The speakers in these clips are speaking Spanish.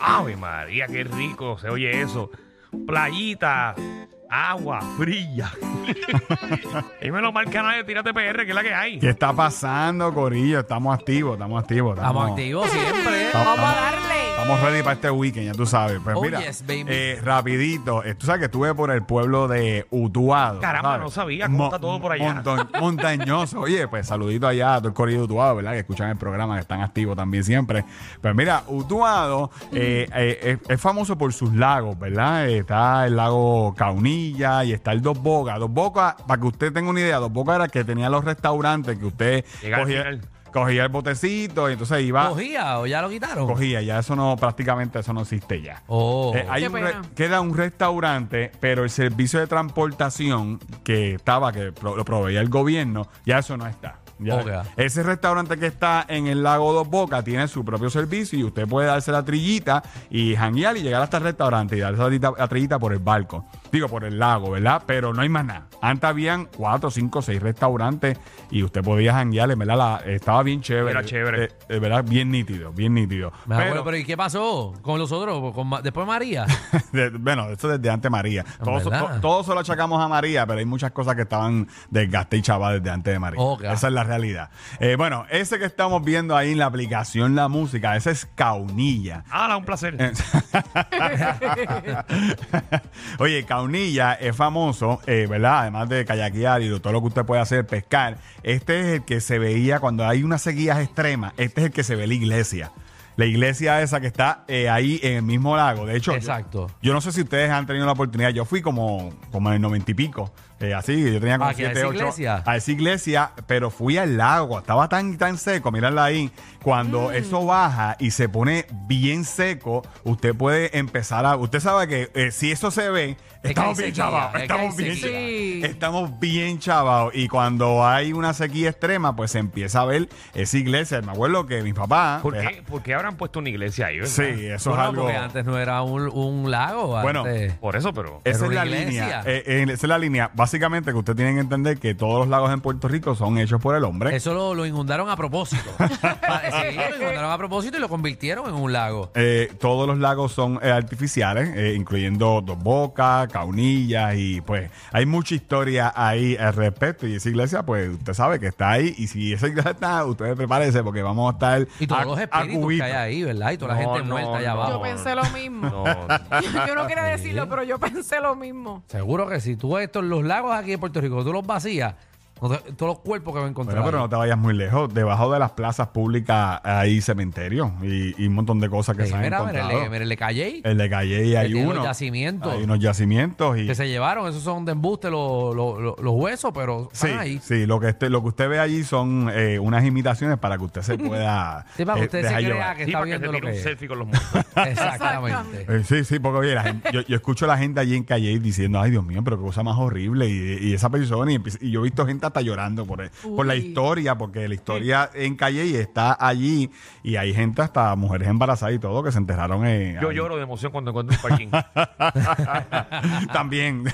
¡Ave María, qué rico se oye eso! Playita, agua fría. y menos mal canal de Tírate PR, que es la que hay. ¿Qué está pasando, Corillo? Estamos activos, estamos activos. Estamos activos siempre. Estamos- Vamos a estamos- darle. Estamos ready para este weekend, ya tú sabes. Pues Oh, mira, yes, baby. eh, rapidito, eh, tú sabes que estuve por el pueblo de Utuado. Caramba, ¿sabes? no sabía cómo está todo por allá. monton- montañoso. Oye, pues saludito allá a todo el corrido de Utuado, ¿verdad? Que escuchan el programa, que están activos también siempre. Pues mira, Utuado eh, eh, es, es famoso por sus lagos, ¿verdad? Eh, está el lago Caunilla y está el Dos Bocas. Dos Bocas, para que usted tenga una idea, Dos Bocas era que tenía los restaurantes que usted Llega al final. Cogía el botecito y entonces iba... ¿Cogía o ya lo quitaron? Cogía, ya eso no, prácticamente eso no existe ya. Oh. Eh, hay Qué un re- pena. queda un restaurante, pero el servicio de transportación que estaba, que pro- lo proveía el gobierno, ya eso no está. Ya- Ok. Ese restaurante que está en el lago Dos Bocas tiene su propio servicio y usted puede darse la trillita y janguear y llegar hasta el restaurante y darse la, trillita- la trillita por el barco. Digo, por el lago, ¿verdad? Pero no hay más nada. Antes habían cuatro, cinco, seis restaurantes y usted podía janguear, ¿verdad? La- estaba bien chévere. Era chévere. Eh, eh, ¿Verdad? Bien nítido, bien nítido. Acuerdo, pero ¿y qué pasó con los otros? Con Ma- después María. De- bueno, eso desde antes María. Todos, to- todos se lo achacamos a María, pero hay muchas cosas que estaban desgaste y chava desde antes de María. Ok. Esa es la realidad. Eh, bueno, ese que estamos viendo ahí en la aplicación La Música, ese es Caunilla. ¡Hala, un placer! Oye, Caunilla es famoso, eh, ¿verdad? Además de kayakear y de todo lo que usted puede hacer, pescar. Este es el que se veía cuando hay unas sequías extremas. Este es el que se ve la iglesia. La iglesia esa que está eh, ahí en el mismo lago. De hecho, yo- Exacto. Yo, no sé si ustedes han tenido la oportunidad. Yo fui como, como en el noventa y pico. Eh, así, yo tenía como Ah, ¿que a 7, esa 8 iglesia? a esa iglesia, pero fui al lago, estaba tan tan seco, mírala ahí. Cuando eso baja y se pone bien seco, usted puede empezar a. Usted sabe que eh, si eso se ve, que estamos hay bien sequía, chavados. es que Estamos hay bien, sequía. Sí. estamos bien chavados. Y cuando hay una sequía extrema, pues se empieza a ver esa iglesia. Me acuerdo que mi papá. ¿Por pues, qué, por qué habrán puesto una iglesia ahí? verdad? Sí, eso Bueno, es algo. porque antes no era un, un lago. Bueno, antes- Por eso, pero... Esa Pero es la una iglesia. línea. eh, eh, esa es la línea. Básicamente que usted tiene que entender que todos los lagos en Puerto Rico son hechos por el hombre. Eso lo, lo inundaron a propósito. Sí, lo inundaron a propósito y lo convirtieron en un lago. Eh, todos los lagos son eh, artificiales, eh, incluyendo Dos Bocas, Caunillas y pues hay mucha historia ahí al respecto. Y esa iglesia, pues usted sabe que está ahí. Y si esa iglesia está, usted prepárese porque vamos a estar. Y todos a- los espíritus que hay ahí, ¿verdad? Y toda la No, gente no, muerta allá no. abajo. Yo pensé lo mismo. No, Yo no quería decirlo, pero yo pensé lo mismo. Seguro que si tú estos, los lagos aquí en Puerto Rico, tú los vacías, todos los cuerpos que va a encontrar. Bueno, pero ahí. no te vayas muy lejos. Debajo de las plazas públicas hay cementerios y, y un montón de cosas que Sí, se han mira, mira, encontrado. el, mira, el de Calle, El de Calle y hay uno. yacimientos. Hay unos yacimientos y que se llevaron, esos son de embuste los, los, los- los huesos, pero Sí, están ahí. sí, lo que, este, lo que usted ve allí son eh, unas imitaciones para que usted se pueda Sí, para que eh, usted se crea llevar. que sí, está para que se viendo lo tire un selfie con los muertos. Exactamente. Eh, sí, sí, porque oye, la gente- yo, yo escucho a la gente allí en Calle diciendo, ay Dios mío, pero qué cosa más horrible. Y, y esa persona, y yo he visto gente hasta llorando por, por la historia, porque la historia en Calle y está allí, y hay gente hasta mujeres embarazadas y todo que se enterraron en. Yo ahí. lloro de emoción cuando encuentro un parking. También.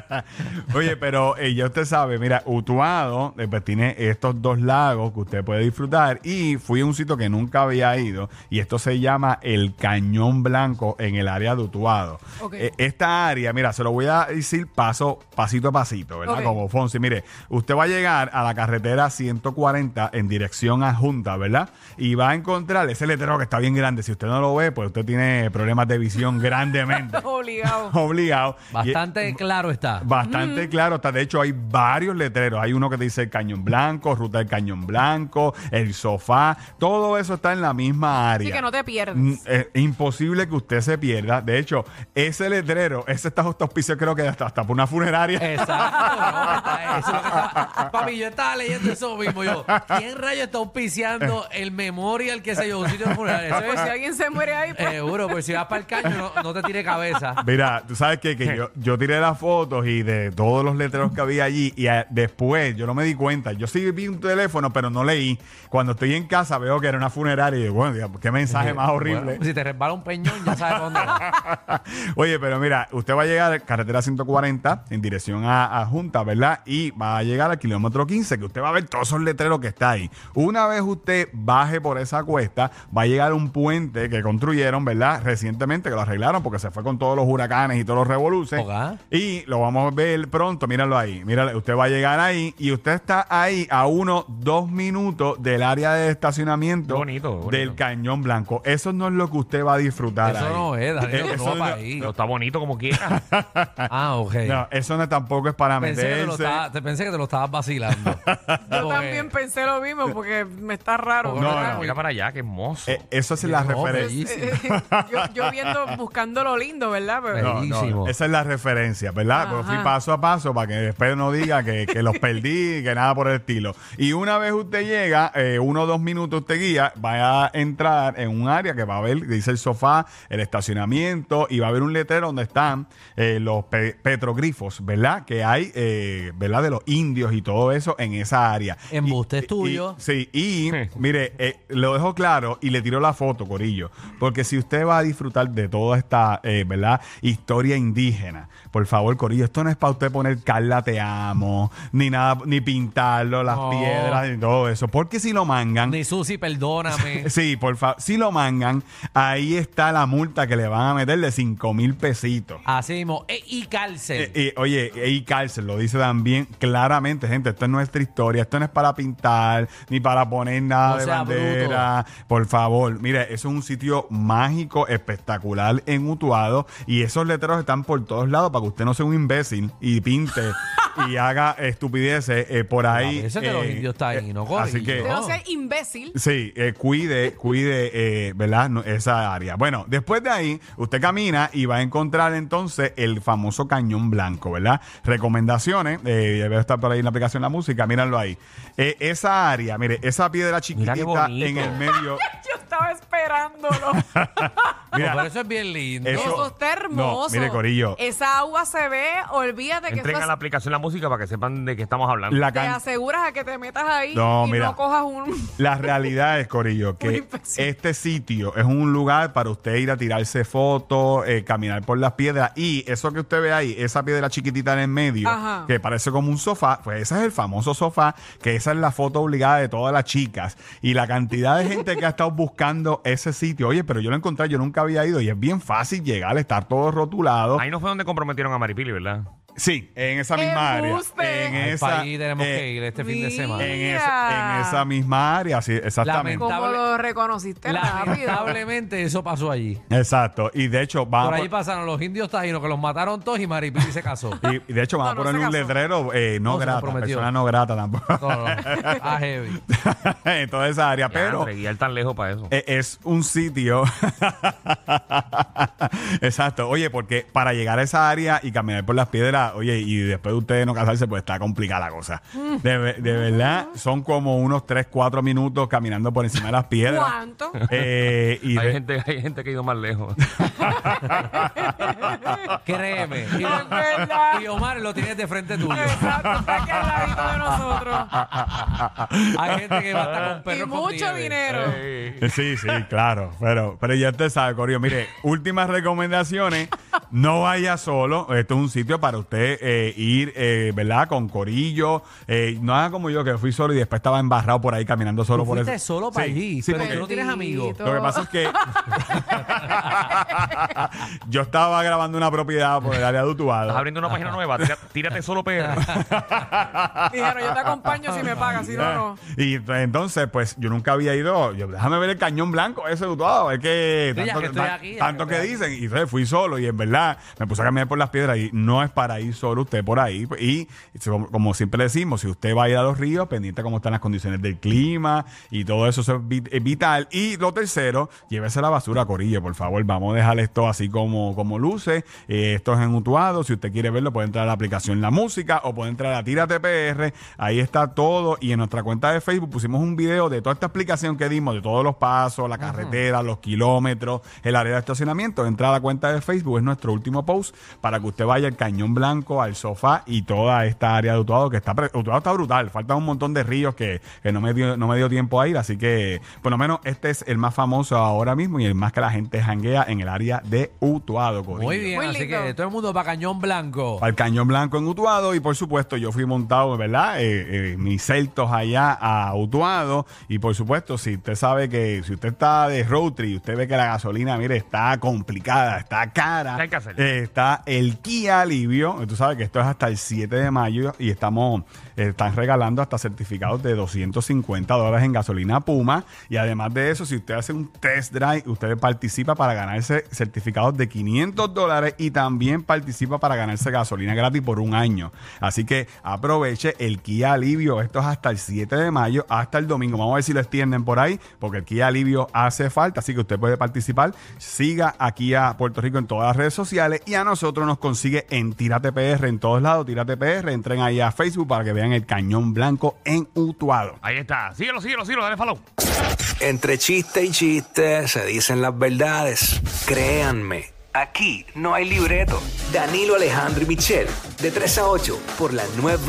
Oye, pero eh, ya usted sabe, mira, Utuado eh, pues, tiene estos dos lagos que usted puede disfrutar y fui a un sitio que nunca había ido y esto se llama el Cañón Blanco en el área de Utuado. Eh, esta área, mira, se lo voy a decir paso, pasito a pasito, ¿verdad? Como Fonsi, mire, usted va a llegar a la carretera 140 en dirección a Junta, ¿verdad? Y va a encontrar ese letrero que está bien grande. Si usted no lo ve, pues usted tiene problemas de visión grandemente Obligado. obligado. Y- Bastante claro está. Bastante claro está. De hecho, hay varios letreros. Hay uno que dice el Cañón Blanco, Ruta del Cañón Blanco, el sofá. Todo eso está en la misma área. Así que no te pierdas. Mm, Es imposible que usted se pierda. De hecho, ese letrero, ese está justo auspicio, creo que hasta, hasta por una funeraria. Exacto. no, está- eso es lo que está- Papi, yo estaba leyendo eso mismo. Yo, ¿quién rayo está auspiciando el memorial, qué sé yo, un sitio de funeral? Eso Pues si alguien se muere ahí, pues, seguro, pues si vas para el caño, no, no te tire cabeza. Mira, tú sabes que, que yo, yo tiré las fotos y de todos los letreros que había allí y eh, después yo no me di cuenta. Yo sí vi un teléfono, pero no leí. Cuando estoy en casa veo que era una funeraria y digo, bueno, diga, qué mensaje más horrible. Bueno, si te resbala un peñón, ya sabes dónde va. Oye, pero mira, usted va a llegar a carretera 140 en dirección a, a Junta, ¿verdad? Y va a llegar llegar al kilómetro 15, que usted va a ver todos esos letreros que está ahí. Una vez usted baje por esa cuesta, va a llegar un puente que construyeron, ¿verdad? Recientemente, que lo arreglaron porque se fue con todos los huracanes y todos los revoluces. Y lo vamos a ver pronto, míralo ahí. Míralo, usted va a llegar ahí y usted está ahí a uno, dos minutos del área de estacionamiento Bonito, bonito. del Cañón Blanco. Eso no es lo que usted va a disfrutar. Eso ahí. no es, Danilo, Eh, no eso no- ahí. Pero está bonito como quiera. Ah, ok. No, eso no tampoco es para Pensé que, te lo te pensé que te lo estabas vacilando. Yo Porque- también pensé lo mismo porque me está raro. No, ¿verdad? no. Mira para allá, qué hermoso. Eh, eso es la No, referencia. bellísimo. yo, yo viendo, buscando lo lindo, ¿verdad? Pero, No, no, Bellísimo. esa es la referencia, ¿verdad? Porque fui Ajá. paso a paso para que después no diga que, que los perdí, que nada por el estilo. Y una vez usted llega, eh, uno o dos minutos usted guía, va a entrar en un área que va a ver, dice el sofá, el estacionamiento, y va a haber un letrero donde están eh, los pe- petroglifos, ¿verdad? Que hay, eh, ¿verdad? De los indios y todo eso en esa área. Embuste es tuyo. y- sí, y mire, eh, lo dejo claro y le tiro la foto, Corillo, porque si usted va a disfrutar de toda esta, eh, ¿verdad? Historia indígena, por favor, Corillo, esto no es para usted poner Carla te amo, ni nada, ni pintarlo, las piedras, ni todo eso, porque si lo mangan, Ni Susi, perdóname. sí, por favor, si lo mangan, ahí está la multa que le van a meter de 5 mil pesitos. Así mismo. E- y cárcel. Eh, oye, y cárcel lo dice también claramente, gente. Esto es nuestra historia. Esto no es para pintar ni para poner nada No de bandera. Por favor, mire, eso es un sitio mágico, espectacular en Utuado. Y esos letreros están por todos lados para que usted no sea un imbécil y pinte y haga estupideces eh, por ahí. Veces que los eh, indios están ahí, ¿no, Así que. de no ser imbécil. Sí, eh, cuide, cuide, eh, ¿verdad? No, esa área. Bueno, después de ahí, usted camina y va a encontrar entonces el famoso cañón blanco, ¿verdad? Recomendaciones, eh, debe estar por ahí en la aplicación La Música, mírenlo ahí. Eh, esa área, mire, esa piedra chiquitita bonito. en el medio. Estaba esperándolo. Mira, pero eso es bien lindo. Eso- Eso está hermoso. No, mire, Corillo. Esa agua se ve, olvídate que Entren eso a es- la aplicación La Música para que sepan de qué estamos hablando. la, te can- aseguras a que te metas ahí No, y mira. no cojas un... La realidad es, Corillo, Una que infección. este sitio es un lugar para usted ir a tirarse fotos, eh, caminar por las piedras y eso que usted ve ahí, esa piedra chiquitita en el medio, Ajá. que parece como un sofá, pues ese es el famoso sofá, que esa es la foto obligada de todas las chicas y la cantidad de gente que ha estado ese sitio. Oye, pero yo lo encontré, yo nunca había ido y es bien fácil llegar, estar todo rotulado. Ahí no fue donde comprometieron a Maripili, ¿verdad? Sí, en esa misma área. En Ay, esa, pa' ahí tenemos eh, que ir este fin de semana. en esa, en esa misma área, sí, exactamente. ¿Cómo lo reconociste rápido? Lamentablemente eso pasó allí. Exacto. Y de hecho, van Por a allí pon- pasaron los indios tajinos que los mataron todos y Maripili se casó. y, y de hecho van No, a no poner se un casó. letrero eh, no, No, se grata, comprometió. persona no grata tampoco. No, no, a heavy. en toda esa área. Pero Pero guiar tan lejos para eso. eh, es un sitio. Exacto. Oye, porque para llegar a esa área y caminar por las piedras, oye, y después de ustedes no casarse, pues está complicada la cosa. De, ve- de verdad, son como unos 3, 4 minutos caminando por encima de las piedras. ¿Cuánto? Eh, y hay, de- gente, hay gente que ha ido más lejos. Créeme. Y, Es verdad. y Omar lo tienes de frente tuyo. Exacto, está aquí al ladito de nosotros. Hay gente que va a estar con perros Y con mucho nieve. dinero. Sí, sí, claro. Pero, pero ya usted sabe, Corio. Mire, últimas recomendaciones. No vaya solo. Esto es un sitio para usted eh, ir, eh, ¿verdad? Con Corillo. Eh, no haga como yo, que fui solo y después estaba embarrado por ahí caminando solo Tú por eso. solo para Sí, allí, sí, pero porque tú no tienes amigos. Lo que pasa es que yo estaba grabando una propiedad por el área de Estás Utuado. abriendo una página nueva. Tírate solo PR. Dijeron, yo te acompaño si me pagas, si no, no. Y entonces, pues yo nunca había ido. Yo, déjame ver el cañón blanco ese de Utuado. Es que Sí, ya tanto, que estoy aquí, ya tanto que que, dicen. Y entonces fui solo. Y en verdad me puse a caminar por las piedras. Y no es para ir solo usted por ahí. Y como, siempre decimos, si usted va a ir a los ríos, pendiente cómo están las condiciones del clima y todo eso, eso es vit- es vital. Y lo tercero, llévese la basura, Corillo, por favor. Vamos a dejar esto así como, como luce. Eh, esto es en Utuado. Si usted quiere verlo, puede entrar a la aplicación La Música o puede entrar a Tírate PR. Ahí está todo. Y en nuestra cuenta de Facebook pusimos un video de toda esta explicación que dimos, de todos los pasos, la carretera, los kilómetros, el área de estacionamiento. Entra a la cuenta de Facebook, es nuestro nuestro último post para que usted vaya al Cañón Blanco, al sofá y toda esta área de Utuado que está, pre- Utuado está brutal. Faltan un montón de ríos que, que no, me dio, no me dio tiempo a ir, así que por lo menos este es el más famoso ahora mismo y el más que la gente janguea en el área de Utuado. Corillo. Muy bien, Muy así que todo el mundo para Cañón Blanco. Al Cañón Blanco en Utuado y por supuesto yo fui montado, ¿verdad? Eh, eh, mis celtos allá a Utuado y por supuesto si usted sabe que si usted está de road trip, usted ve que la gasolina, mire, está complicada, está cara, ¿Qué hay que eh, está el Kia Alivio, tú sabes que esto es hasta el 7 de mayo y estamos, eh, están regalando hasta certificados de 250 dólares en gasolina Puma. Y además de eso, si usted hace un test drive, usted participa para ganarse certificados de 500 dólares y también participa para ganarse gasolina gratis por un año. Así que aproveche el Kia Alivio, esto es hasta el 7 de mayo, hasta el domingo, vamos a ver si lo extienden por ahí, porque el Kia Alivio hace falta, así que usted puede participar, siga aquí a Puerto Rico en todas las redes sociales y a nosotros nos consigue en Tírate PR en todos lados, Tírate PR, entren ahí a Facebook para que vean el Cañón Blanco en Utuado. Ahí está. Síguelo, síguelo, síguelo. Dale follow. Entre chiste y chiste se dicen las verdades. Créanme, aquí no hay libreto. Danilo Alejandro y Michel, de 3 a 8, por la nueva